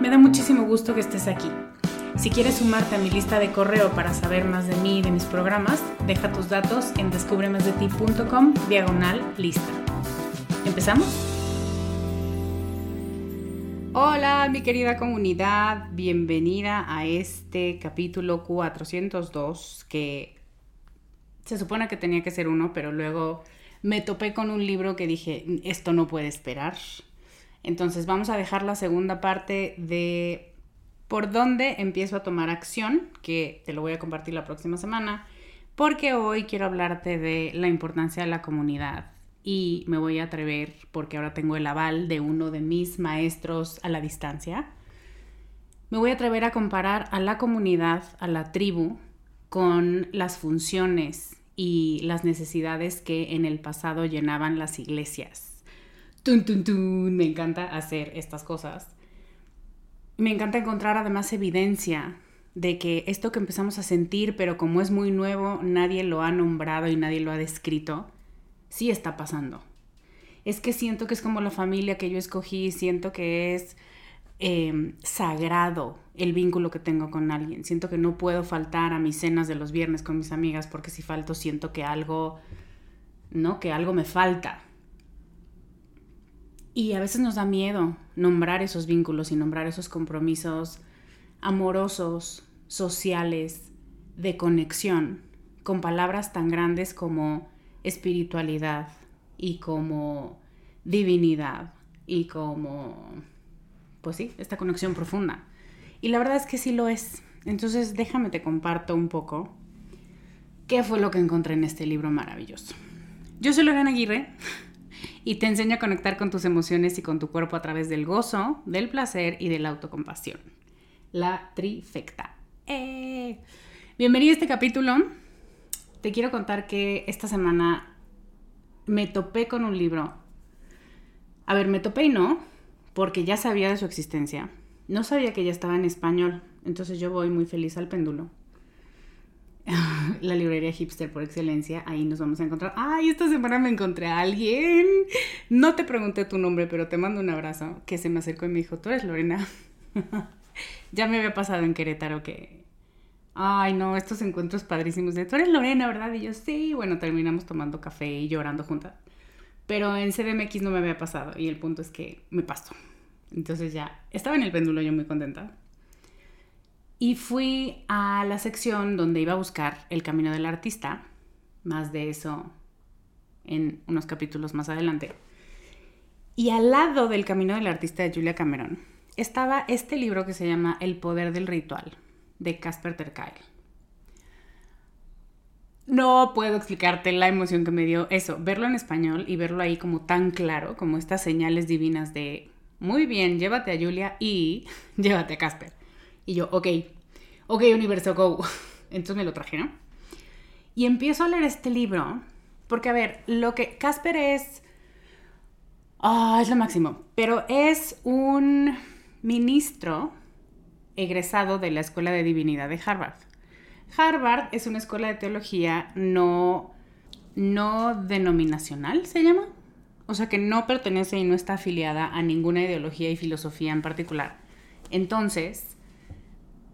Me da muchísimo gusto que estés aquí. Si quieres sumarte a mi lista de correo para saber más de mí y de mis programas, deja tus datos en descubremasdeti.com diagonal lista. ¿Empezamos? Hola mi querida comunidad, bienvenida a este capítulo 402 que se supone que tenía que ser uno, pero luego me topé con un libro que dije, esto no puede esperar entonces vamos a dejar la segunda parte de por dónde empiezo a tomar acción, que te lo voy a compartir la próxima semana, porque hoy quiero hablarte de la importancia de la comunidad. Y me voy a atrever, porque ahora tengo el aval de uno de mis maestros a la distancia, me voy a atrever a comparar a la comunidad, a la tribu, con las funciones y las necesidades que en el pasado llenaban las iglesias me encanta hacer estas cosas. Me encanta encontrar además evidencia de que esto que empezamos a sentir, pero como es muy nuevo, nadie lo ha nombrado y nadie lo ha descrito, sí está pasando. Es que siento que es como la familia que yo escogí, siento que es em, sagrado el vínculo que tengo con alguien. Siento que no puedo faltar a mis cenas de los viernes con mis amigas porque si falto siento que algo, ¿no? Que algo me falta. Y a veces nos da miedo nombrar esos vínculos y nombrar esos compromisos amorosos, sociales, de conexión, con palabras tan grandes como espiritualidad y como divinidad y como, pues sí, esta conexión profunda. Y la verdad es que sí lo es. Entonces déjame te comparto un poco qué fue lo que encontré en este libro maravilloso. Yo soy Lorena Aguirre y te enseña a conectar con tus emociones y con tu cuerpo a través del gozo, del placer y de la autocompasión. La trifecta. ¡Eh! Bienvenido a este capítulo. Te quiero contar que esta semana me topé con un libro. A ver, me topé y no, porque ya sabía de su existencia. No sabía que ya estaba en español, entonces yo voy muy feliz al péndulo la librería hipster por excelencia, ahí nos vamos a encontrar. Ay, esta semana me encontré a alguien. No te pregunté tu nombre, pero te mando un abrazo. Que se me acercó y me dijo, tú eres Lorena. ya me había pasado en Querétaro que ay, no, estos encuentros padrísimos de, tú eres Lorena, ¿verdad? Y yo, sí, bueno, terminamos tomando café y llorando juntas. Pero en CDMX no me había pasado y el punto es que me pasó. Entonces ya estaba en el péndulo yo muy contenta. Y fui a la sección donde iba a buscar el camino del artista. Más de eso en unos capítulos más adelante. Y al lado del camino del artista de Julia Cameron estaba este libro que se llama El poder del ritual de Casper ter No puedo explicarte la emoción que me dio eso, verlo en español y verlo ahí como tan claro, como estas señales divinas de, muy bien, llévate a Julia y llévate a Casper. Y yo, ok, ok, universo, go. Entonces me lo traje, ¿no? Y empiezo a leer este libro, porque a ver, lo que Casper es... Ah, es lo máximo, pero es un ministro egresado de la Escuela de Divinidad de Harvard. Harvard es una escuela de teología no, no denominacional, se llama. O sea que no pertenece y no está afiliada a ninguna ideología y filosofía en particular. Entonces,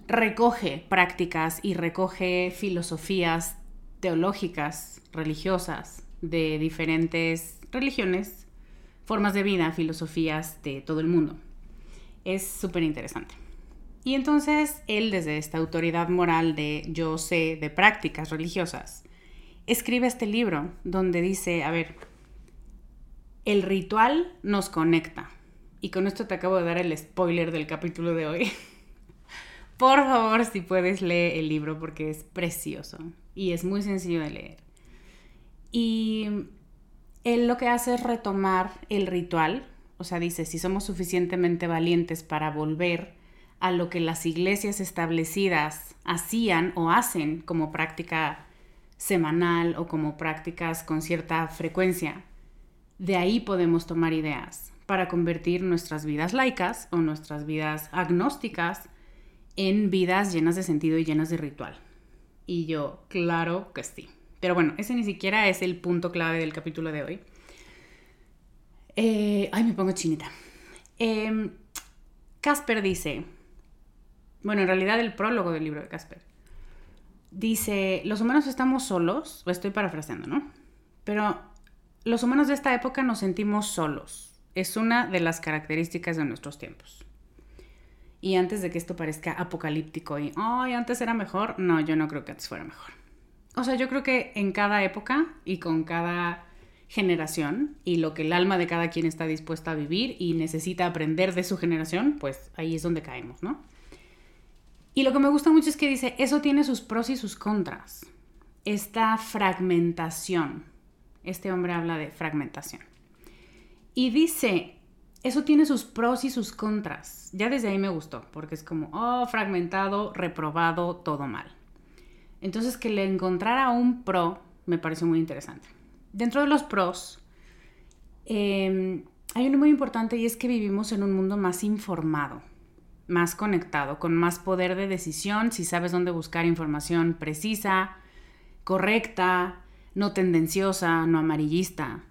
recoge prácticas y recoge filosofías teológicas, religiosas, de diferentes religiones, formas de vida, filosofías de todo el mundo. Es súper interesante. Y entonces él, desde esta autoridad moral de yo sé de prácticas religiosas, escribe este libro donde dice, a ver, el ritual nos conecta. Y con esto te acabo de dar el spoiler del capítulo de hoy. Por favor, si puedes leer el libro porque es precioso y es muy sencillo de leer. Y él lo que hace es retomar el ritual, o sea, dice, si somos suficientemente valientes para volver a lo que las iglesias establecidas hacían o hacen como práctica semanal o como prácticas con cierta frecuencia. De ahí podemos tomar ideas para convertir nuestras vidas laicas o nuestras vidas agnósticas en vidas llenas de sentido y llenas de ritual. Y yo, claro que sí. Pero bueno, ese ni siquiera es el punto clave del capítulo de hoy. Eh, ay, me pongo chinita. Em, Casper dice, bueno, en realidad el prólogo del libro de Casper, dice, los humanos estamos solos, lo estoy parafraseando, ¿no? Pero los humanos de esta época nos sentimos solos. Es una de las características de nuestros tiempos. Y antes de que esto parezca apocalíptico y, ay, antes era mejor, no, yo no creo que antes fuera mejor. O sea, yo creo que en cada época y con cada generación y lo que el alma de cada quien está dispuesta a vivir y necesita aprender de su generación, pues ahí es donde caemos, ¿no? Y lo que me gusta mucho es que dice, eso tiene sus pros y sus contras. Esta fragmentación. Este hombre habla de fragmentación. Y dice, eso tiene sus pros y sus contras. Ya desde ahí me gustó, porque es como, oh, fragmentado, reprobado, todo mal. Entonces que le encontrara un pro me pareció muy interesante. Dentro de los pros, em, hay uno muy importante y es que vivimos en un mundo más informado más conectado, con más poder de decisión, si sabes dónde buscar información precisa, correcta, no tendenciosa, no amarillista.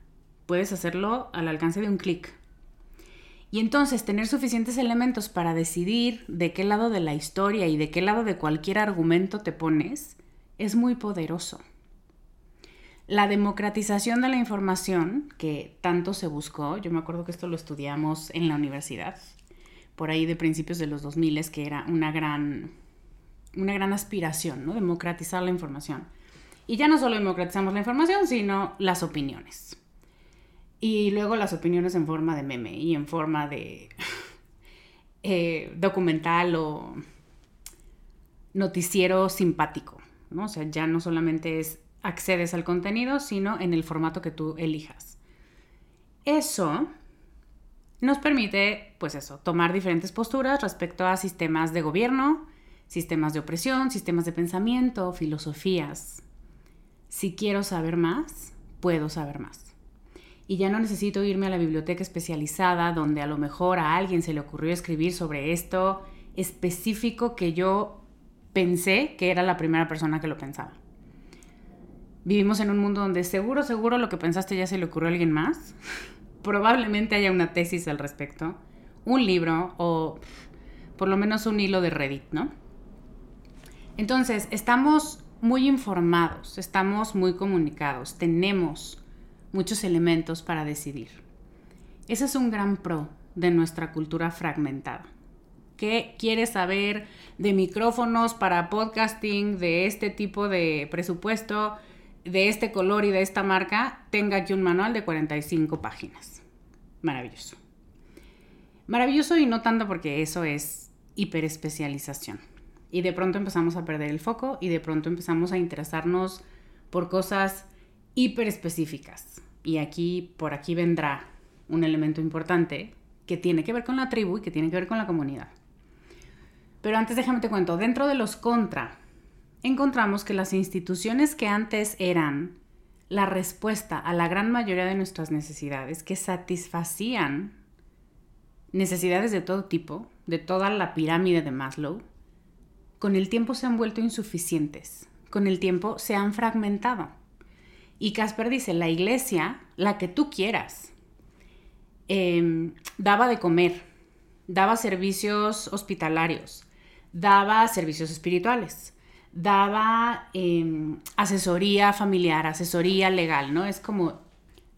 Puedes hacerlo al alcance de un clic. Y entonces tener suficientes elementos para decidir de qué lado de la historia y de qué lado de cualquier argumento te pones es muy poderoso. La democratización de la información, que tanto se buscó, yo me acuerdo que esto lo estudiamos en la universidad, por ahí de principios de los 2000 que era una gran, una gran aspiración, ¿no? Democratizar la información. Y ya no solo democratizamos la información, sino las opiniones. Y luego las opiniones en forma de meme y en forma de eh, documental o noticiero simpático, ¿no? O sea, ya no solamente es accedes al contenido, sino en el formato que tú elijas. Eso nos permite, pues eso, tomar diferentes posturas respecto a sistemas de gobierno, sistemas de opresión, sistemas de pensamiento, filosofías. Si quiero saber más, puedo saber más. Y ya no necesito irme a la biblioteca especializada donde a lo mejor a alguien se le ocurrió escribir sobre esto específico que yo pensé que era la primera persona que lo pensaba. Vivimos en un mundo donde seguro, seguro lo que pensaste ya se le ocurrió a alguien más probablemente haya una tesis al respecto, un libro o por lo menos un hilo de Reddit, ¿no? Entonces, estamos muy informados, estamos muy comunicados, tenemos muchos elementos para decidir. Ese es un gran pro de nuestra cultura fragmentada. ¿Qué quieres saber de micrófonos para podcasting, de este tipo de presupuesto, de este color y de esta marca? Tenga aquí un manual de 45 páginas. Maravilloso. Maravilloso y no tanto porque eso es hiperespecialización. Y de pronto empezamos a perder el foco y de pronto empezamos a interesarnos por cosas hiperespecíficas. Y aquí, por aquí vendrá un elemento importante que tiene que ver con la tribu y que tiene que ver con la comunidad. Pero antes déjame te cuento, dentro de los contra, encontramos que las instituciones que antes eran la respuesta a la gran mayoría de nuestras necesidades, que satisfacían necesidades de todo tipo, de toda la pirámide de Maslow, con el tiempo se han vuelto insuficientes, con el tiempo se han fragmentado. Y Casper dice, la iglesia, la que tú quieras, em, daba de comer, daba servicios hospitalarios, daba servicios espirituales, daba em, asesoría familiar, asesoría legal, ¿no? Es como,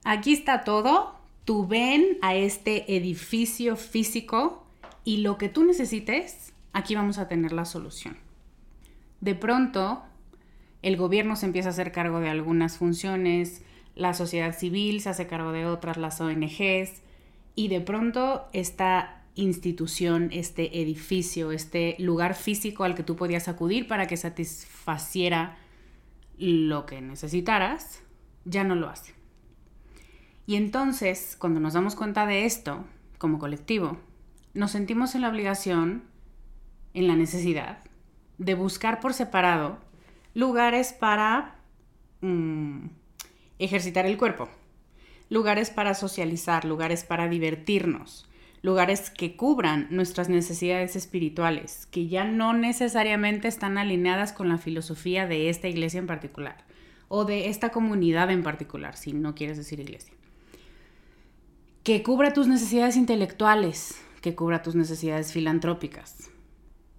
aquí está todo, tú ven a este edificio físico y lo que tú necesites, aquí vamos a tener la solución. De pronto, el gobierno se empieza a hacer cargo de algunas funciones, la sociedad civil se hace cargo de otras, las ONGs, y de pronto está institución, este edificio, este lugar físico al que tú podías acudir para que satisfaciera lo que necesitaras, ya no lo hace. Y entonces, cuando nos damos cuenta de esto, como colectivo, nos sentimos en la obligación, en la necesidad, de buscar por separado lugares para mm, ejercitar el cuerpo, lugares para socializar, lugares para divertirnos, lugares que cubran nuestras necesidades espirituales, que ya no necesariamente están alineadas con la filosofía de esta iglesia en particular o de esta comunidad en particular, si no quieres decir iglesia. Que cubra tus necesidades intelectuales, que cubra tus necesidades filantrópicas.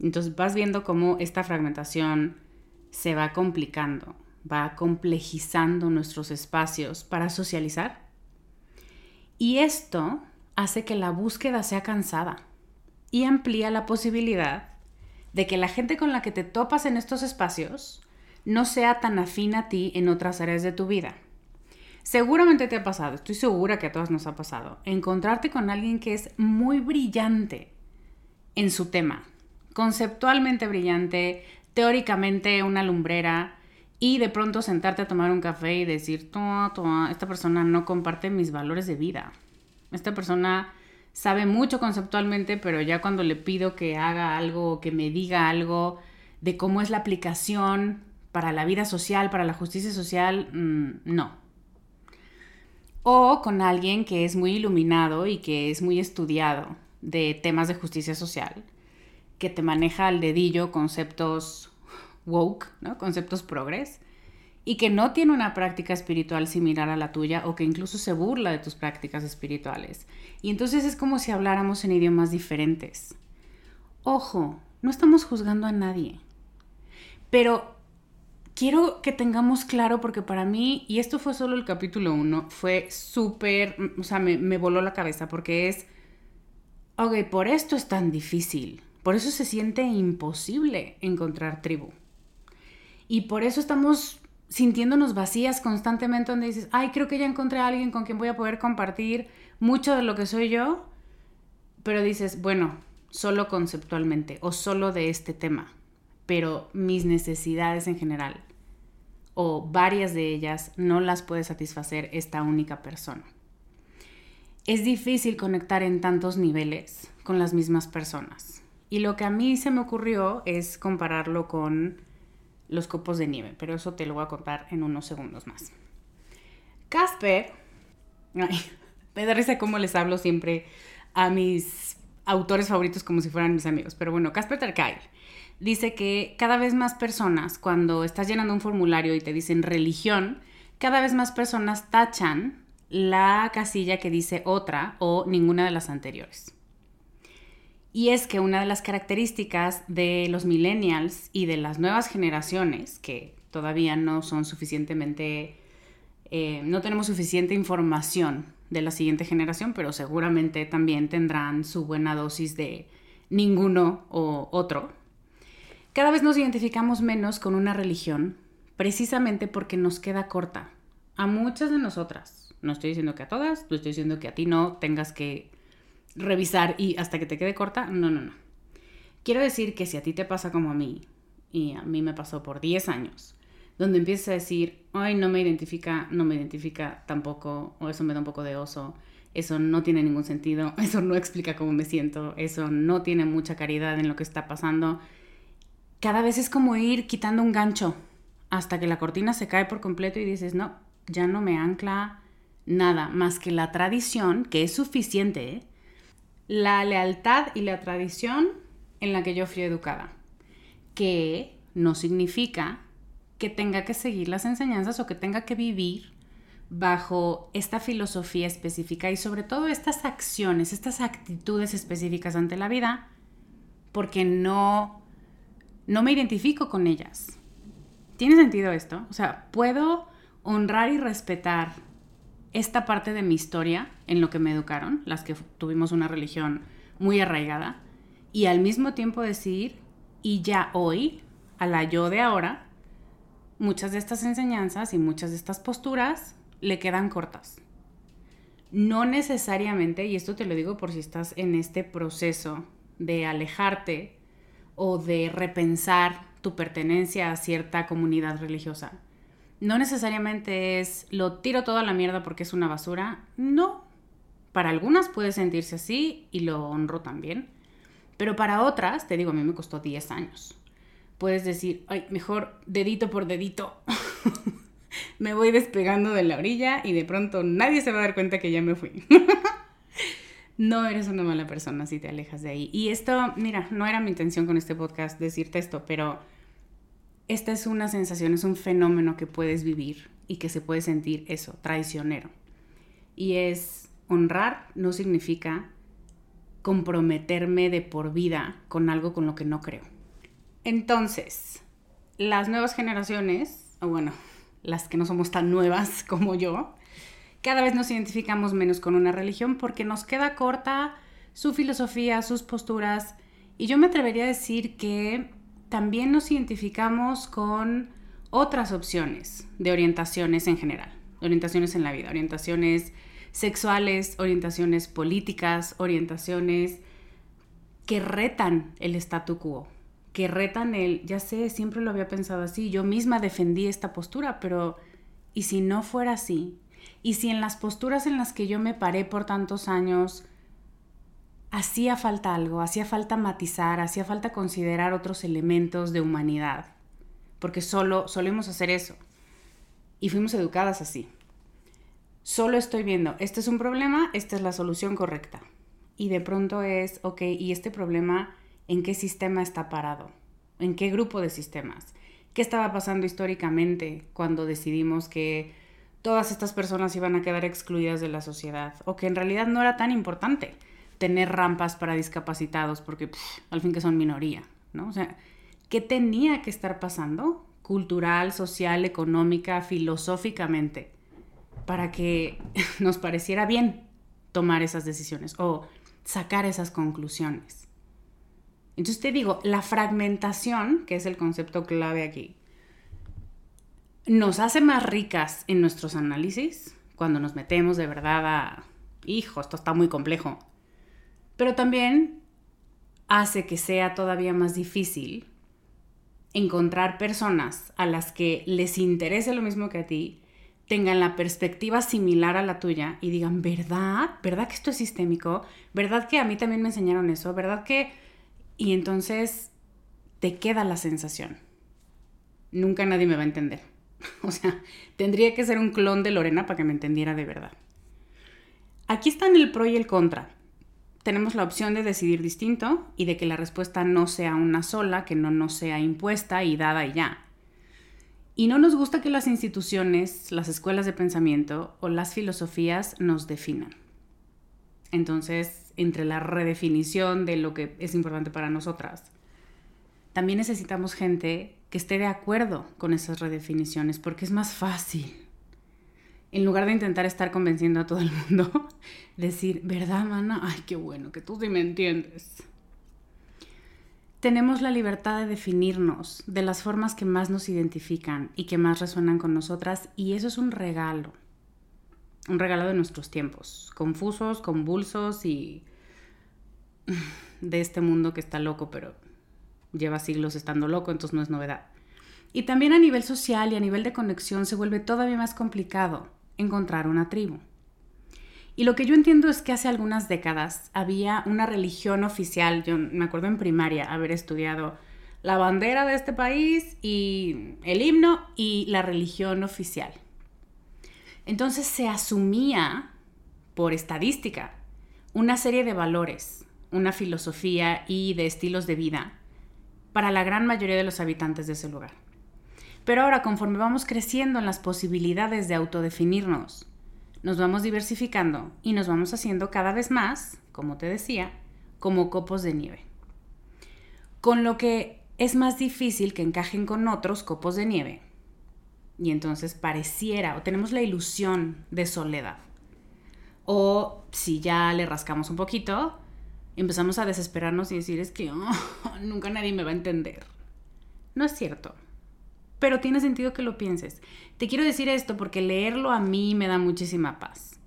Entonces vas viendo cómo esta fragmentación se va complicando, va complejizando nuestros espacios para socializar. Y esto hace que la búsqueda sea cansada y amplía la posibilidad de que la gente con la que te topas en estos espacios no sea tan afín a ti en otras áreas de tu vida. Seguramente te ha pasado, estoy segura que a todos nos ha pasado, encontrarte con alguien que es muy brillante en su tema, conceptualmente brillante, teóricamente una lumbrera, y de pronto sentarte a tomar un café y decir, esta persona no comparte mis valores de vida. Esta persona sabe mucho conceptualmente, pero ya cuando le pido que haga algo, que me diga algo de cómo es la aplicación para la vida social, para la justicia social, mm, no. O con alguien que es muy iluminado y que es muy estudiado de temas de justicia social, que te maneja al dedillo conceptos woke, conceptos progres, y que no tiene una práctica espiritual similar a la tuya o que incluso se burla de tus prácticas espirituales. Y entonces es como si habláramos en idiomas diferentes. Ojo, no estamos juzgando a nadie. Pero quiero que tengamos claro, porque para mí, y esto fue solo el capítulo 1, fue súper, o sea, me, me voló la cabeza, porque es, ok, por esto es tan difícil, por eso se siente imposible encontrar tribu. Y por eso estamos sintiéndonos vacías constantemente donde dices, ay, creo que ya encontré a alguien con quien voy a poder compartir mucho de lo que soy yo, pero dices, bueno, solo conceptualmente o solo de este tema, pero mis necesidades en general o varias de ellas no las puede satisfacer esta única persona. Es difícil conectar en tantos niveles con las mismas personas. Y lo que a mí se me ocurrió es compararlo con los copos de nieve, pero eso te lo voy a contar en unos segundos más. Casper, me da risa cómo les hablo siempre a mis autores favoritos como si fueran mis amigos, pero bueno, Casper Terkay dice que cada vez más personas, cuando estás llenando un formulario y te dicen religión, cada vez más personas tachan la casilla que dice otra o ninguna de las anteriores. Y es que una de las características de los millennials y de las nuevas generaciones, que todavía no son suficientemente, eh, no tenemos suficiente información de la siguiente generación, pero seguramente también tendrán su buena dosis de ninguno o otro. Cada vez nos identificamos menos con una religión, precisamente porque nos queda corta. A muchas de nosotras, no estoy diciendo que a todas, no estoy diciendo que a ti no tengas que revisar y hasta que te quede corta, no, no, no. Quiero decir que si a ti te pasa como a mí, y a mí me pasó por 10 años, donde empiezas a decir, ay, no me identifica, no me identifica tampoco, o eso me da un poco de oso, eso no tiene ningún sentido, eso no explica cómo me siento, eso no tiene mucha caridad en lo que está pasando. Cada vez es como ir quitando un gancho hasta que la cortina se cae por completo y dices, no, ya no me ancla nada más que la tradición, que es suficiente, ¿eh? La lealtad y la tradición en la que yo fui educada, que no significa que tenga que seguir las enseñanzas o que tenga que vivir bajo esta filosofía específica y sobre todo estas acciones, estas actitudes específicas ante la vida, porque no, no me identifico con ellas. ¿Tiene sentido esto? O sea, puedo honrar y respetar esta parte de mi historia en lo que me educaron, las que tuvimos una religión muy arraigada, y al mismo tiempo decir, y ya hoy, a la yo de ahora, muchas de estas enseñanzas y muchas de estas posturas le quedan cortas. No necesariamente, y esto te lo digo por si estás en este proceso de alejarte o de repensar tu pertenencia a cierta comunidad religiosa. No necesariamente es lo tiro todo a la mierda porque es una basura. No. Para algunas puede sentirse así y lo honro también. Pero para otras, te digo, a mí me costó 10 años. Puedes decir, ay, mejor dedito por dedito. me voy despegando de la orilla y de pronto nadie se va a dar cuenta que ya me fui. no eres una mala persona si te alejas de ahí. Y esto, mira, no era mi intención con este podcast decirte esto, pero esta es una sensación, es un fenómeno que puedes vivir y que se puede sentir eso, traicionero. Y es honrar no significa comprometerme de por vida con algo con lo que no creo. Entonces, las nuevas generaciones, o bueno, las que no somos tan nuevas como yo, cada vez nos identificamos menos con una religión porque nos queda corta su filosofía, sus posturas. Y yo me atrevería a decir que también nos identificamos con otras opciones de orientaciones en general, orientaciones en la vida, orientaciones sexuales, orientaciones políticas, orientaciones que retan el statu quo, que retan el, ya sé, siempre lo había pensado así, yo misma defendí esta postura, pero ¿y si no fuera así? ¿Y si en las posturas en las que yo me paré por tantos años hacía falta algo, hacía falta matizar, hacía falta considerar otros elementos de humanidad? Porque solo solemos hacer eso. Y fuimos educadas así. Solo estoy viendo, este es un problema, esta es la solución correcta. Y de pronto es, ok, ¿y este problema en qué sistema está parado, en qué grupo de sistemas, qué estaba pasando históricamente cuando decidimos que todas estas personas iban a quedar excluidas de la sociedad o que en realidad no era tan importante tener rampas para discapacitados porque al fin que son minoría, ¿no? O sea, ¿qué tenía que estar pasando cultural, social, económica, filosóficamente para que nos pareciera bien tomar esas decisiones o sacar esas conclusiones? Entonces te digo, la fragmentación, que es el concepto clave aquí, nos hace más ricas en nuestros análisis cuando nos metemos de verdad a, hijo, esto está muy complejo, pero también hace que sea todavía más difícil encontrar personas a las que les interese lo mismo que a ti, tengan la perspectiva similar a la tuya y digan, ¿verdad? ¿Verdad que esto es sistémico? ¿Verdad que a mí también me enseñaron eso? ¿Verdad que y entonces te queda la sensación. Nunca nadie me va a entender. O sea, tendría que ser un clon de Lorena para que me entendiera de verdad. Aquí están el pro y el contra. Tenemos la opción de decidir distinto y de que la respuesta no sea una sola, que no nos sea impuesta y dada y ya. Y no nos gusta que las instituciones, las escuelas de pensamiento o las filosofías nos definan. Entonces, entre la redefinición de lo que es importante para nosotras, también necesitamos gente que esté de acuerdo con esas redefiniciones, porque es más fácil. En lugar de intentar estar convenciendo a todo el mundo, decir, ¿verdad, mana? Ay, qué bueno, que tú sí me entiendes. Tenemos la libertad de definirnos de las formas que más nos identifican y que más resuenan con nosotras, y eso es un regalo. Un regalo de nuestros tiempos, confusos, convulsos y de este mundo que está loco, pero lleva siglos estando loco, entonces no es novedad. Y también a nivel social y a nivel de conexión se vuelve todavía más complicado encontrar una tribu. Y lo que yo entiendo es que hace algunas décadas había una religión oficial, yo me acuerdo en primaria haber estudiado la bandera de este país y el himno y la religión oficial. Entonces se asumía, por estadística, una serie de valores, una filosofía y de estilos de vida para la gran mayoría de los habitantes de ese lugar. Pero ahora, conforme vamos creciendo en las posibilidades de autodefinirnos, nos vamos diversificando y nos vamos haciendo cada vez más, como te decía, como copos de nieve. Con lo que es más difícil que encajen con otros copos de nieve. Y entonces pareciera o tenemos la ilusión de soledad. O si ya le rascamos un poquito, empezamos a desesperarnos y decir, es que oh, nunca nadie me va a entender. No es cierto. Pero tiene sentido que lo pienses. Te quiero decir esto porque leerlo a mí me da muchísima paz.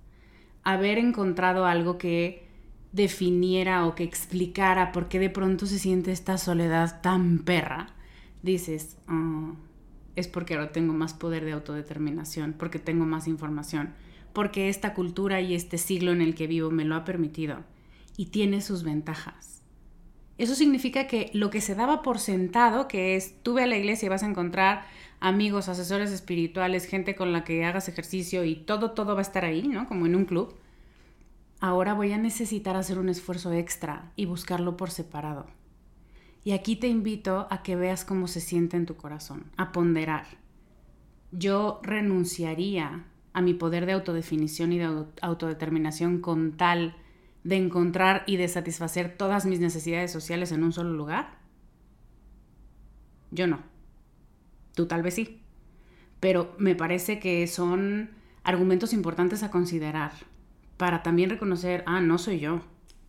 Haber encontrado algo que definiera o que explicara por qué de pronto se siente esta soledad tan perra, dices, oh, es porque ahora tengo más poder de autodeterminación, porque tengo más información, porque esta cultura y este siglo en el que vivo me lo ha permitido y tiene sus ventajas. Eso significa que lo que se daba por sentado, que es tú a la iglesia y vas a encontrar amigos, asesores espirituales, gente con la que hagas ejercicio y todo, todo va a estar ahí, ¿no? Como en un club. Ahora voy a necesitar hacer un esfuerzo extra y buscarlo por separado. Y aquí te invito a que veas cómo se siente en tu corazón, a ponderar. Yo renunciaría a mi poder de autodefinición y de autodeterminación con tal de encontrar y de satisfacer todas mis necesidades sociales en un solo lugar? Yo no. Tú tal vez sí. Pero me parece que son argumentos importantes a considerar para también reconocer, ah, no soy yo.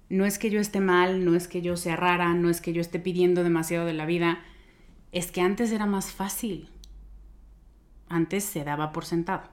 No es que yo esté mal, no es que yo sea rara, no es que yo esté pidiendo demasiado de la vida. Es que antes era más fácil. Antes se daba por sentado.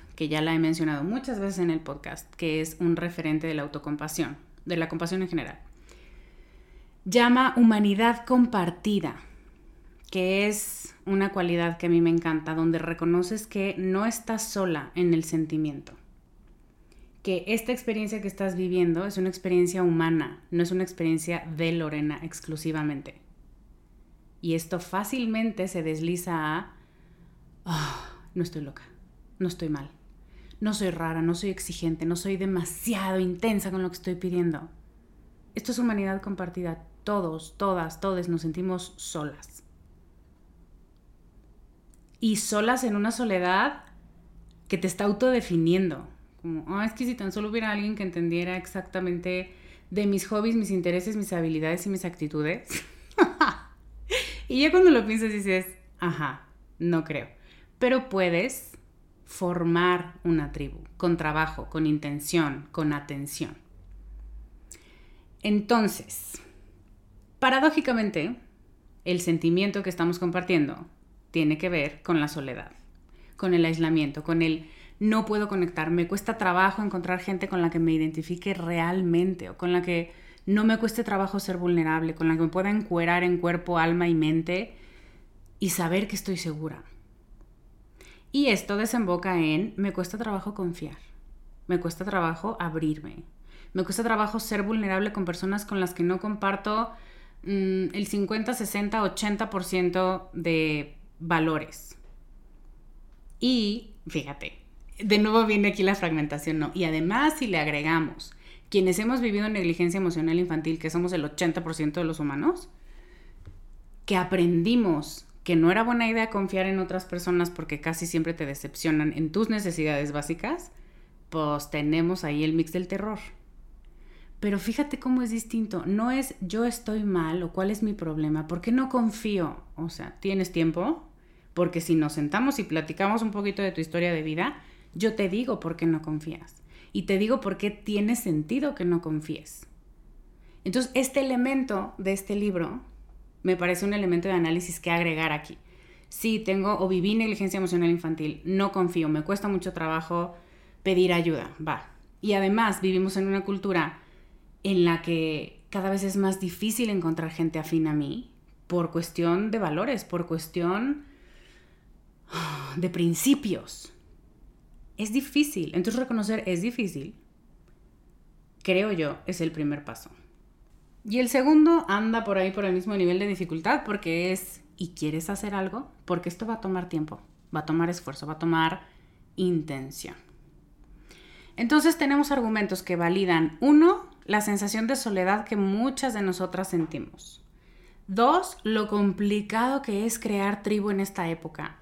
que ya la he mencionado muchas veces en el podcast, que es un referente de la autocompasión, de la compasión en general. Llama humanidad compartida, que es una cualidad que a mí me encanta, donde reconoces que no estás sola en el sentimiento, que esta experiencia que estás viviendo es una experiencia humana, no es una experiencia de Lorena exclusivamente. Y esto fácilmente se desliza a, ah, no estoy loca, no estoy mal, no soy rara, no soy exigente, no soy demasiado intensa con lo que estoy pidiendo. Esto es humanidad compartida. Todos, todas, todos nos sentimos solas. Y solas en una soledad que te está autodefiniendo. Como, oh, es que si tan solo hubiera alguien que entendiera exactamente de mis hobbies, mis intereses, mis habilidades y mis actitudes. y ya cuando lo piensas dices, ajá, no creo. Pero puedes formar una tribu, con trabajo, con intención, con atención. Entonces, paradójicamente, el sentimiento que estamos compartiendo tiene que ver con la soledad, con el aislamiento, con el no puedo conectar, me cuesta trabajo encontrar gente con la que me identifique realmente o con la que no me cueste trabajo ser vulnerable, con la que me pueda encuerar en cuerpo, alma y mente y saber que estoy segura. Y esto desemboca en me cuesta trabajo confiar, me cuesta trabajo abrirme, me cuesta trabajo ser vulnerable con personas con las que no comparto mm, el 50, 60, 80% de valores. Y fíjate, de nuevo viene aquí la fragmentación, ¿no? Y además si le agregamos quienes hemos vivido negligencia emocional infantil, que somos el 80% de los humanos, que aprendimos que no era buena idea confiar en otras personas porque casi siempre te decepcionan en tus necesidades básicas, pues tenemos ahí el mix del terror. Pero fíjate cómo es distinto. No es yo estoy mal o cuál es mi problema, porque no confío. O sea, ¿tienes tiempo? Porque si nos sentamos y platicamos un poquito de tu historia de vida, yo te digo por qué no confías. Y te digo por qué tiene sentido que no confíes. Entonces, este elemento de este libro me parece un elemento de análisis que agregar aquí. Sí, tengo o viví negligencia emocional infantil, no confío, me cuesta mucho trabajo pedir ayuda, va. Y además vivimos en una cultura en la que cada vez es más difícil encontrar gente afín a mí por cuestión de valores, por cuestión de principios. Es difícil. Entonces reconocer es difícil, creo yo, es el primer paso. Y el segundo anda por ahí por el mismo nivel de dificultad porque es, ¿y quieres hacer algo? Porque esto va a tomar tiempo, va a tomar esfuerzo, va a tomar intención. Entonces tenemos argumentos que validan, uno, la sensación de soledad que muchas de nosotras sentimos. Dos, lo complicado que es crear tribu en esta época.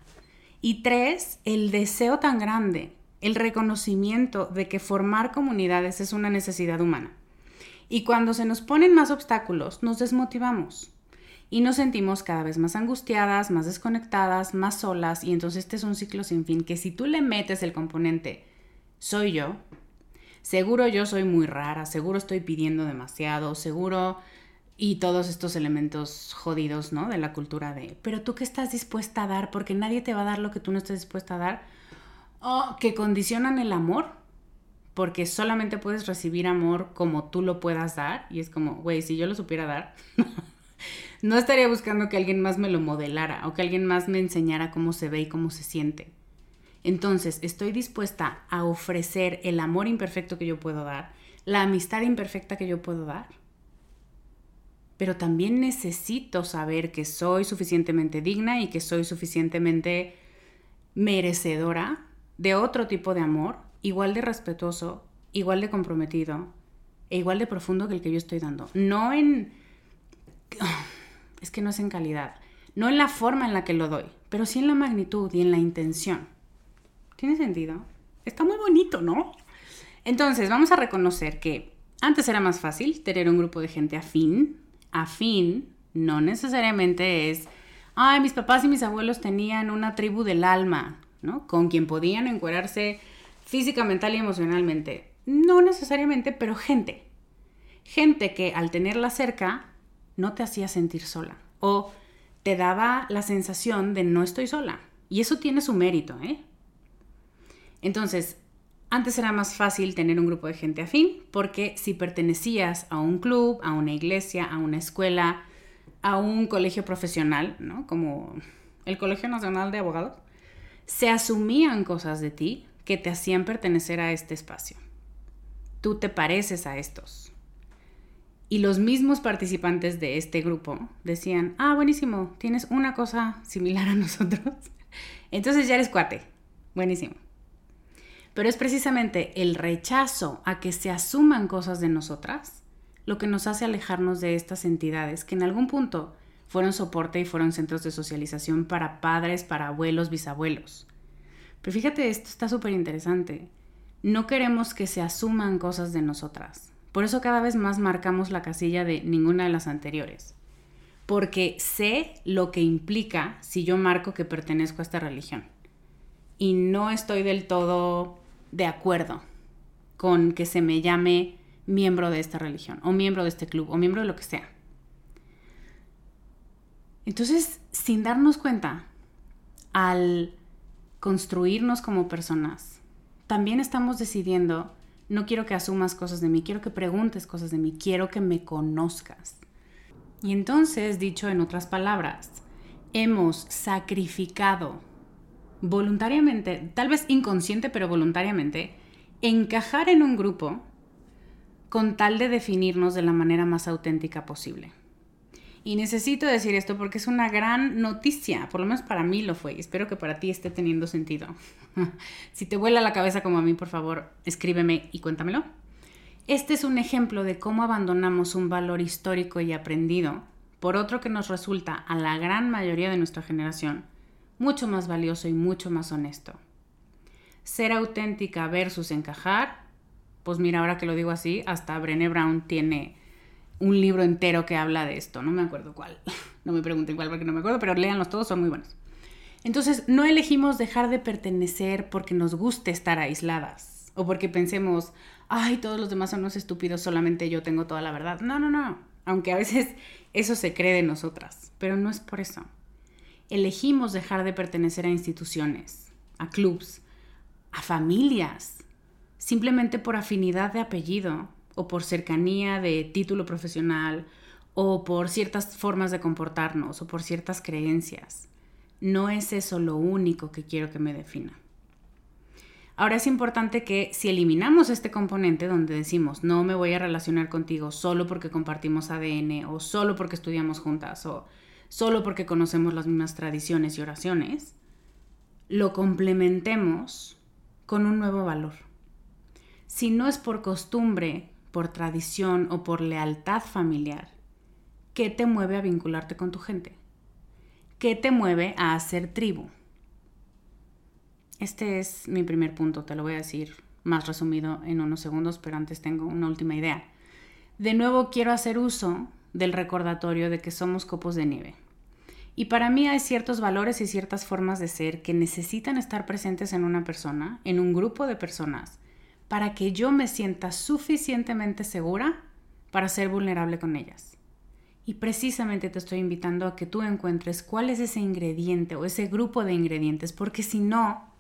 Y tres, el deseo tan grande el reconocimiento de que formar comunidades es una necesidad humana. Y cuando se nos ponen más obstáculos, nos desmotivamos. Y nos sentimos cada vez más angustiadas, más desconectadas, más solas. Y entonces este es un ciclo sin fin que si tú le metes el componente soy yo, seguro yo soy muy rara, seguro estoy pidiendo demasiado, seguro y todos estos elementos jodidos, ¿no? De la cultura de, pero tú qué estás dispuesta a dar porque nadie te va a dar lo que tú no estés dispuesta a dar o que condicionan el amor, porque solamente puedes recibir amor como tú lo puedas dar, y es como, güey, si yo lo supiera dar, no estaría buscando que alguien más me lo modelara o que alguien más me enseñara cómo se ve y cómo se siente. Entonces, estoy dispuesta a ofrecer el amor imperfecto que yo puedo dar, la amistad imperfecta que yo puedo dar. Pero también necesito saber que soy suficientemente digna y que soy suficientemente merecedora de otro tipo de amor, igual de respetuoso, igual de comprometido e igual de profundo que el que yo estoy dando. No en... Es que no es en calidad, no en la forma en la que lo doy, pero sí en la magnitud y en la intención. ¿Tiene sentido? Está muy bonito, ¿no? Entonces, vamos a reconocer que antes era más fácil tener un grupo de gente afín. Afín no necesariamente es, ay, mis papás y mis abuelos tenían una tribu del alma. Con quien podían encuadrarse física, mental y emocionalmente. No necesariamente, pero gente. Gente que al tenerla cerca no te hacía sentir sola o te daba la sensación de no estoy sola. Y eso tiene su mérito, ¿eh? Entonces, antes era más fácil tener un grupo de gente afín porque si pertenecías a un club, a una iglesia, a una escuela, a un colegio profesional, ¿no? Como el Colegio Nacional de Abogados, se asumían cosas de ti que te hacían pertenecer a este espacio. Tú te pareces a estos. Y los mismos participantes de este grupo decían, ah, buenísimo, tienes una cosa similar a nosotros. Entonces ya eres cuate. Buenísimo. Pero es precisamente el rechazo a que se asuman cosas de nosotras lo que nos hace alejarnos de estas entidades que en algún punto fueron soporte y fueron centros de socialización para padres, para abuelos, bisabuelos. Pero fíjate, esto está súper interesante. No queremos que se asuman cosas de nosotras. Por eso cada vez más marcamos la casilla de ninguna de las anteriores. Porque sé lo que implica si yo marco que pertenezco a esta religión. Y no estoy del todo de acuerdo con que se me llame miembro de esta religión, o miembro de este club, o miembro de lo que sea. Entonces, sin darnos cuenta, al construirnos como personas, también estamos decidiendo, no quiero que asumas cosas de mí, quiero que preguntes cosas de mí, quiero que me conozcas. Y entonces, dicho en otras palabras, hemos sacrificado voluntariamente, tal vez inconsciente, pero voluntariamente, encajar en un grupo con tal de definirnos de la manera más auténtica posible. Y necesito decir esto porque es una gran noticia, por lo menos para mí lo fue, y espero que para ti esté teniendo sentido. si te vuela la cabeza como a mí, por favor, escríbeme y cuéntamelo. Este es un ejemplo de cómo abandonamos un valor histórico y aprendido por otro que nos resulta a la gran mayoría de nuestra generación mucho más valioso y mucho más honesto. Ser auténtica versus encajar, pues mira, ahora que lo digo así, hasta Brené Brown tiene un libro entero que habla de esto, no me acuerdo cuál, no me pregunten cuál porque no me acuerdo, pero léanlos todos, son muy buenos. Entonces, no elegimos dejar de pertenecer porque nos guste estar aisladas o porque pensemos, ay, todos los demás son unos estúpidos, solamente yo tengo toda la verdad. No, no, no, aunque a veces eso se cree de nosotras, pero no es por eso elegimos dejar de pertenecer a instituciones, a clubs, a familias, simplemente por afinidad de apellido o por cercanía de título profesional o por ciertas formas de comportarnos o por ciertas creencias. No es eso lo único que quiero que me defina. Ahora es importante que si eliminamos este componente donde decimos no me voy a relacionar contigo solo porque compartimos ADN o solo porque estudiamos juntas o solo porque conocemos las mismas tradiciones y oraciones, lo complementemos con un nuevo valor. Si no es por costumbre, por tradición o por lealtad familiar, ¿qué te mueve a vincularte con tu gente? ¿Qué te mueve a hacer tribu? Este es mi primer punto, te lo voy a decir más resumido en unos segundos, pero antes tengo una última idea. De nuevo quiero hacer uso del recordatorio de que somos copos de nieve. Y para mí hay ciertos valores y ciertas formas de ser que necesitan estar presentes en una persona, en un grupo de personas, para que yo me sienta suficientemente segura para ser vulnerable con ellas. Y precisamente te estoy invitando a que tú encuentres cuál es ese ingrediente o ese grupo de ingredientes, porque si no,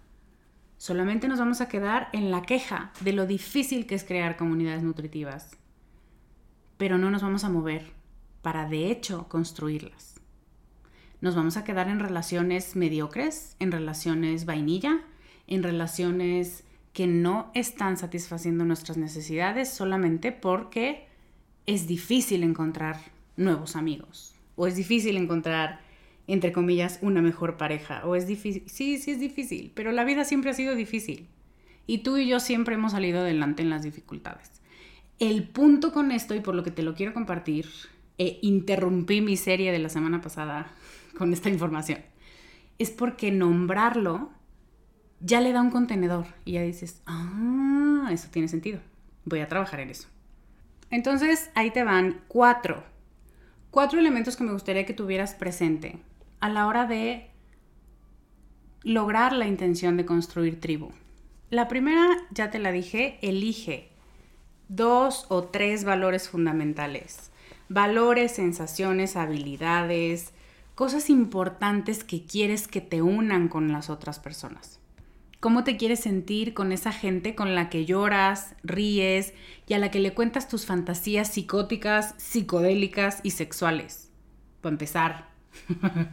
solamente nos vamos a quedar en la queja de lo difícil que es crear comunidades nutritivas, pero no nos vamos a mover para de hecho construirlas. Nos vamos a quedar en relaciones mediocres, en relaciones vainilla, en relaciones que no están satisfaciendo nuestras necesidades solamente porque es difícil encontrar nuevos amigos o es difícil encontrar entre comillas una mejor pareja o es difícil, sí, sí es difícil, pero la vida siempre ha sido difícil y tú y yo siempre hemos salido adelante en las dificultades. El punto con esto y por lo que te lo quiero compartir e interrumpí mi serie de la semana pasada con esta información, es porque nombrarlo ya le da un contenedor y ya dices, ah, eso tiene sentido, voy a trabajar en eso. Entonces ahí te van cuatro, cuatro elementos que me gustaría que tuvieras presente a la hora de lograr la intención de construir tribu. La primera, ya te la dije, elige dos o tres valores fundamentales valores, sensaciones, habilidades, cosas importantes que quieres que te unan con las otras personas. ¿Cómo te quieres sentir con esa gente con la que lloras, ríes y a la que le cuentas tus fantasías psicóticas, psicodélicas y sexuales? Para empezar.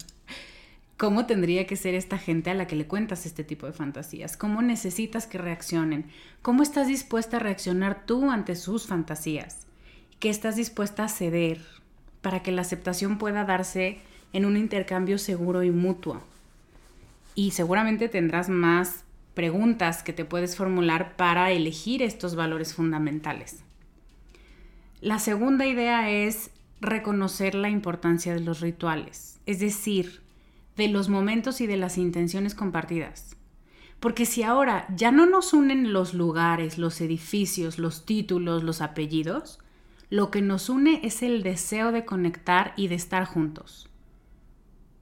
¿Cómo tendría que ser esta gente a la que le cuentas este tipo de fantasías? ¿Cómo necesitas que reaccionen? ¿Cómo estás dispuesta a reaccionar tú ante sus fantasías? que estás dispuesta a ceder para que la aceptación pueda darse en un intercambio seguro y mutuo. Y seguramente tendrás más preguntas que te puedes formular para elegir estos valores fundamentales. La segunda idea es reconocer la importancia de los rituales, es decir, de los momentos y de las intenciones compartidas. Porque si ahora ya no nos unen los lugares, los edificios, los títulos, los apellidos, lo que nos une es el deseo de conectar y de estar juntos.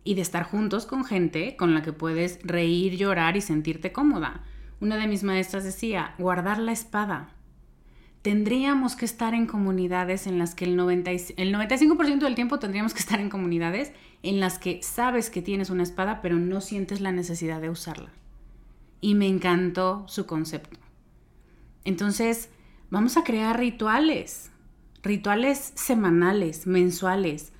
Y de estar juntos con gente con la que puedes reír, llorar y sentirte cómoda. Una de mis maestras decía, guardar la espada. Tendríamos que estar en comunidades en las que el, el 95% del tiempo tendríamos que estar en comunidades en las que sabes que tienes una espada pero no sientes la necesidad de usarla. Y me encantó su concepto. Entonces, vamos a crear rituales, rituales semanales, mensuales,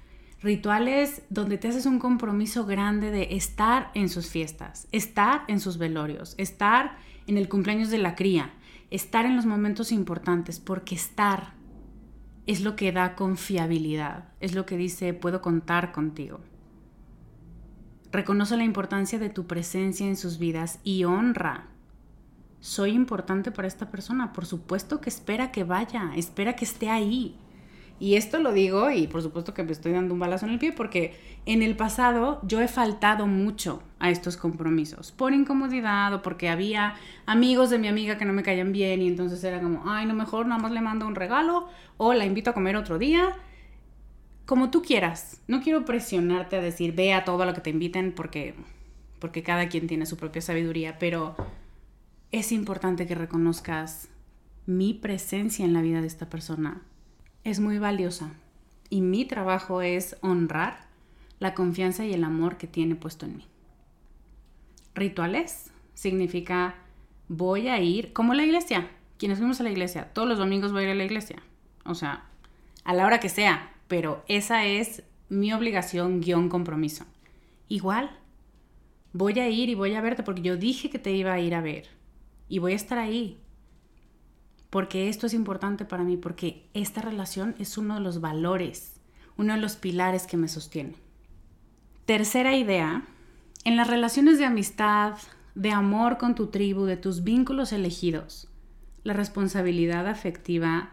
Rituales donde te haces un compromiso grande de estar en sus fiestas, estar en sus velorios, estar en el cumpleaños de la cría, estar en los momentos importantes, porque estar es lo que da confiabilidad, es lo que dice puedo contar contigo. Reconoce la importancia de tu presencia en sus vidas y honra. Soy importante para esta persona, por supuesto que espera que vaya, espera que esté ahí. Y esto lo digo y por supuesto que me estoy dando un balazo en el pie porque en el pasado yo he faltado mucho a estos compromisos por incomodidad o porque había amigos de mi amiga que no me caían bien y entonces era como, ay, no, mejor nada más le mando un regalo o la invito a comer otro día. Como tú quieras. No quiero presionarte a decir, ve a todo lo que te inviten porque, porque cada quien tiene su propia sabiduría, pero es importante que reconozcas mi presencia en la vida de esta persona es muy valiosa y mi trabajo es honrar la confianza y el amor que tiene puesto en mí. Rituales significa voy a ir, como la iglesia, quienes fuimos a la iglesia, todos los domingos voy a ir a la iglesia, o sea, a la hora que sea, pero esa es mi obligación guion compromiso. Igual, voy a ir y voy a verte porque yo dije que te iba a ir a ver y voy a estar ahí porque esto es importante para mí, porque esta relación es uno de los valores, uno de los pilares que me sostiene. Tercera idea, en las relaciones de amistad, de amor con tu tribu, de tus vínculos elegidos, la responsabilidad afectiva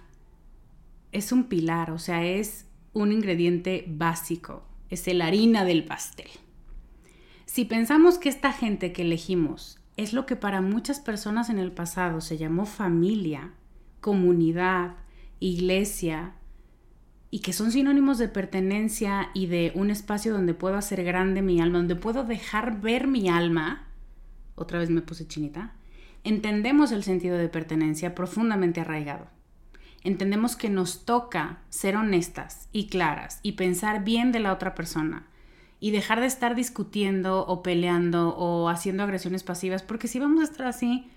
es un pilar, o sea, es un ingrediente básico, es el harina del pastel. Si pensamos que esta gente que elegimos es lo que para muchas personas en el pasado se llamó familia, comunidad, iglesia, y que son sinónimos de pertenencia y de un espacio donde puedo hacer grande mi alma, donde puedo dejar ver mi alma, otra vez me puse chinita, entendemos el sentido de pertenencia profundamente arraigado. Entendemos que nos toca ser honestas y claras y pensar bien de la otra persona y dejar de estar discutiendo o peleando o haciendo agresiones pasivas, porque si vamos a estar así,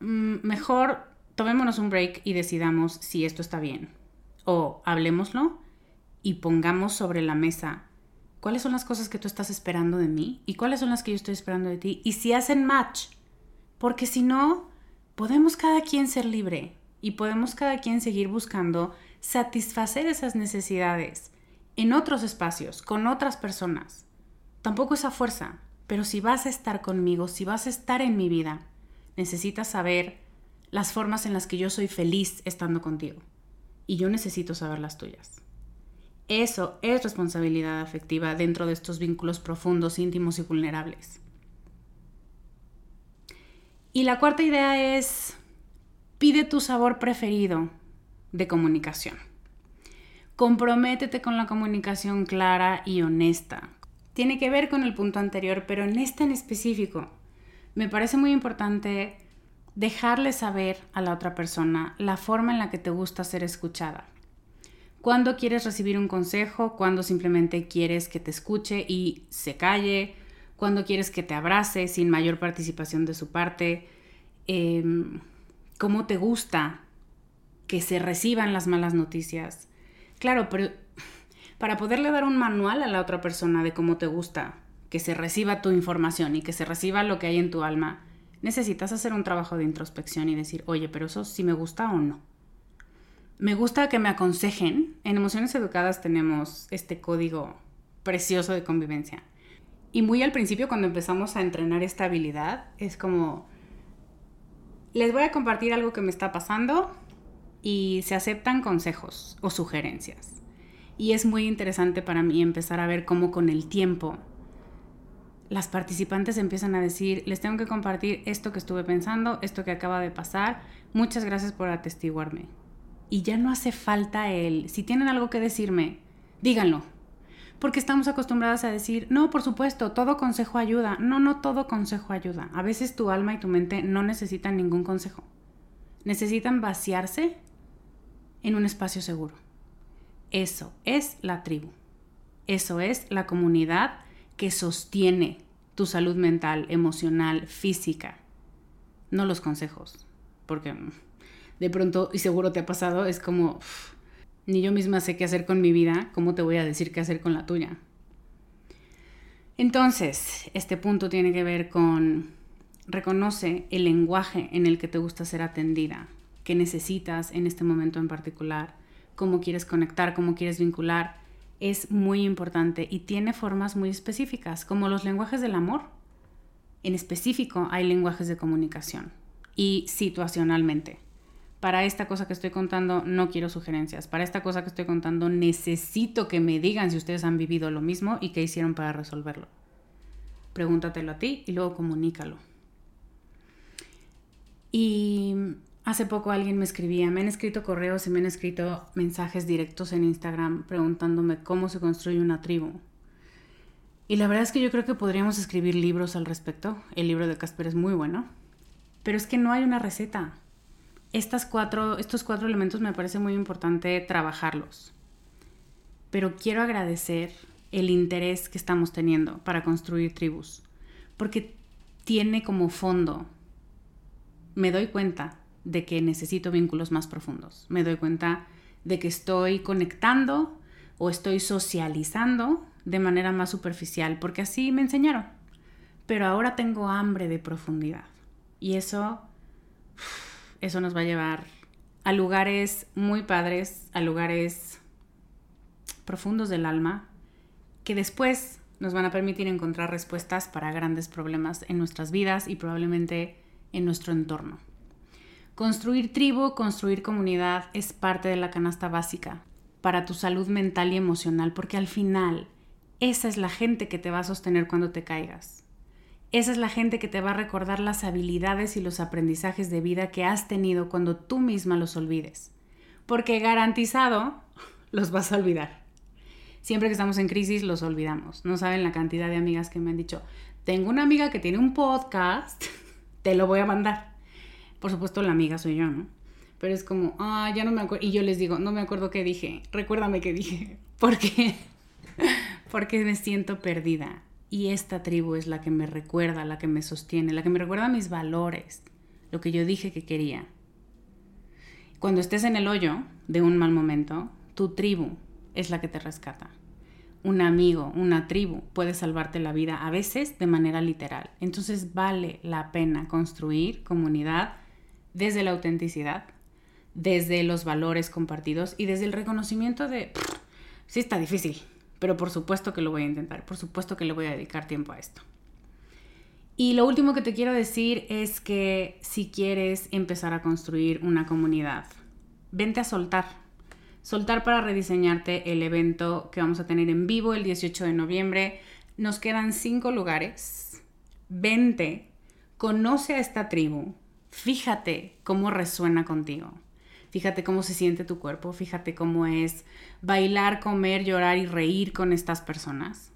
mm, mejor tomémonos un break y decidamos si esto está bien. O hablemoslo y pongamos sobre la mesa cuáles son las cosas que tú estás esperando de mí y cuáles son las que yo estoy esperando de ti. Y si hacen match. Porque si no, podemos cada quien ser libre y podemos cada quien seguir buscando satisfacer esas necesidades en otros espacios, con otras personas. Tampoco esa fuerza, pero si vas a estar conmigo, si vas a estar en mi vida, necesitas saber las formas en las que yo soy feliz estando contigo. Y yo necesito saber las tuyas. Eso es responsabilidad afectiva dentro de estos vínculos profundos, íntimos y vulnerables. Y la cuarta idea es, pide tu sabor preferido de comunicación. Comprométete con la comunicación clara y honesta. Tiene que ver con el punto anterior, pero en este en específico, me parece muy importante dejarle saber a la otra persona la forma en la que te gusta ser escuchada. Cuando quieres recibir un consejo, cuando simplemente quieres que te escuche y se calle, cuando quieres que te abrace sin mayor participación de su parte, em, cómo te gusta que se reciban las malas noticias. Claro, pero para poderle dar un manual a la otra persona de cómo te gusta que se reciba tu información y que se reciba lo que hay en tu alma, necesitas hacer un trabajo de introspección y decir, oye, pero eso sí me gusta o no. Me gusta que me aconsejen. En Emociones Educadas tenemos este código precioso de convivencia. Y muy al principio, cuando empezamos a entrenar esta habilidad, es como, les voy a compartir algo que me está pasando y se aceptan consejos o sugerencias. Y es muy interesante para mí empezar a ver cómo con el tiempo las participantes empiezan a decir, les tengo que compartir esto que estuve pensando, esto que acaba de pasar, muchas gracias por atestiguarme. Y ya no hace falta el, si tienen algo que decirme, díganlo. Porque estamos acostumbradas a decir, no, por supuesto, todo consejo ayuda. No, no todo consejo ayuda. A veces tu alma y tu mente no necesitan ningún consejo. Necesitan vaciarse en un espacio seguro. Eso es la tribu. Eso es la comunidad que sostiene tu salud mental, emocional, física, no los consejos, porque de pronto, y seguro te ha pasado, es como, Ni yo misma sé qué hacer con mi vida, ¿cómo te voy a decir qué hacer con la tuya? Entonces, este punto tiene que ver con reconoce el lenguaje en el que te gusta ser atendida, qué necesitas en este momento en particular, cómo quieres conectar, cómo quieres vincular, es muy importante y tiene formas muy específicas, como los lenguajes del amor. En específico hay lenguajes de comunicación y situacionalmente. Para esta cosa que estoy contando no quiero sugerencias. Para esta cosa que estoy contando necesito que me digan si ustedes han vivido lo mismo y qué hicieron para resolverlo. Pregúntatelo a ti y luego comunícalo. Y hace poco alguien me escribía, me han escrito correos y me han escrito mensajes directos en Instagram preguntándome cómo se construye una tribu. Y la verdad es que yo creo que podríamos escribir libros al respecto. El libro de Casper es muy bueno. Pero es que no hay una receta. Estas cuatro, estos cuatro elementos me parece muy importante trabajarlos. Pero quiero agradecer el interés que estamos teniendo para construir tribus. Porque tiene como fondo, me doy cuenta de que necesito vínculos más profundos. Me doy cuenta de que estoy conectando o estoy socializando de manera más superficial, porque así me enseñaron. Pero ahora tengo hambre de profundidad. Y eso, eso nos va a llevar a lugares muy padres, a lugares profundos del alma, que después nos van a permitir encontrar respuestas para grandes problemas en nuestras vidas y probablemente en nuestro entorno. Construir tribu, construir comunidad es parte de la canasta básica para tu salud mental y emocional, porque al final esa es la gente que te va a sostener cuando te caigas. Esa es la gente que te va a recordar las habilidades y los aprendizajes de vida que has tenido cuando tú misma los olvides. Porque garantizado los vas a olvidar. Siempre que estamos en crisis los olvidamos. No saben la cantidad de amigas que me han dicho, tengo una amiga que tiene un podcast, te lo voy a mandar por supuesto, la amiga soy yo, ¿no? Pero es como, ah, ya no me acuerdo. Y yo les digo, no me acuerdo qué dije. Recuérdame qué dije. ¿Por qué? Porque me siento perdida. Y esta tribu es la que me recuerda, la que me sostiene, la que me recuerda mis valores, lo que yo dije que quería. Cuando estés en el hoyo de un mal momento, tu tribu es la que te rescata. Un amigo, una tribu puede salvarte la vida a veces de manera literal. Entonces vale la pena construir comunidad desde la autenticidad, desde los valores compartidos y desde el reconocimiento de, sí está difícil, pero por supuesto que lo voy a intentar, por supuesto que le voy a dedicar tiempo a esto. Y lo último que te quiero decir es que si quieres empezar a construir una comunidad, vente a soltar. Soltar para rediseñarte el evento que vamos a tener en vivo el 18 de noviembre. Nos quedan cinco lugares. Vente, conoce a esta tribu, Fíjate cómo resuena contigo. Fíjate cómo se siente tu cuerpo, fíjate cómo es bailar, comer, llorar y reír con estas personas.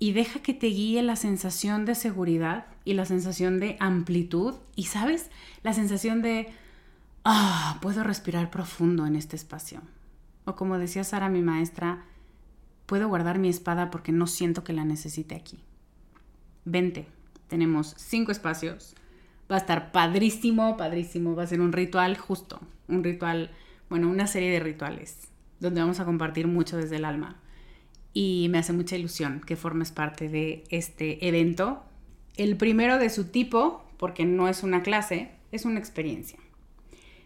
Y deja que te guíe la sensación de seguridad y la sensación de amplitud y, ¿sabes? La sensación de, ah, puedo respirar profundo en este espacio. O como decía Sara, mi maestra, puedo guardar mi espada porque no siento que la necesite aquí. Vente, tenemos cinco espacios Va a estar padrísimo, padrísimo. Va a ser un ritual justo, un ritual, bueno, una serie de rituales donde vamos a compartir mucho desde el alma. Y me hace mucha ilusión que formes parte de este evento. El primero de su tipo, porque no es una clase, es una experiencia.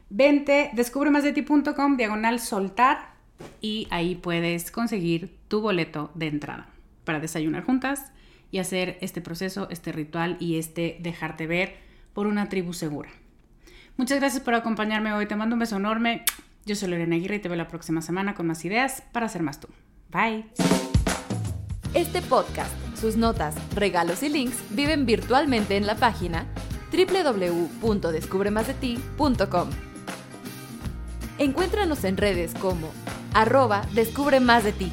Vente, descubre más de ti.com, diagonal soltar, y ahí puedes conseguir tu boleto de entrada para desayunar juntas y hacer este proceso, este ritual y este dejarte ver por una tribu segura. Muchas gracias por acompañarme hoy. Te mando un beso enorme. Yo soy Lorena Aguirre y te veo la próxima semana con más ideas para ser más tú. Bye. Este podcast, sus notas, regalos y links viven virtualmente en la página www.descubremasdeti.com. Encuéntranos en redes como arroba descubre más de ti.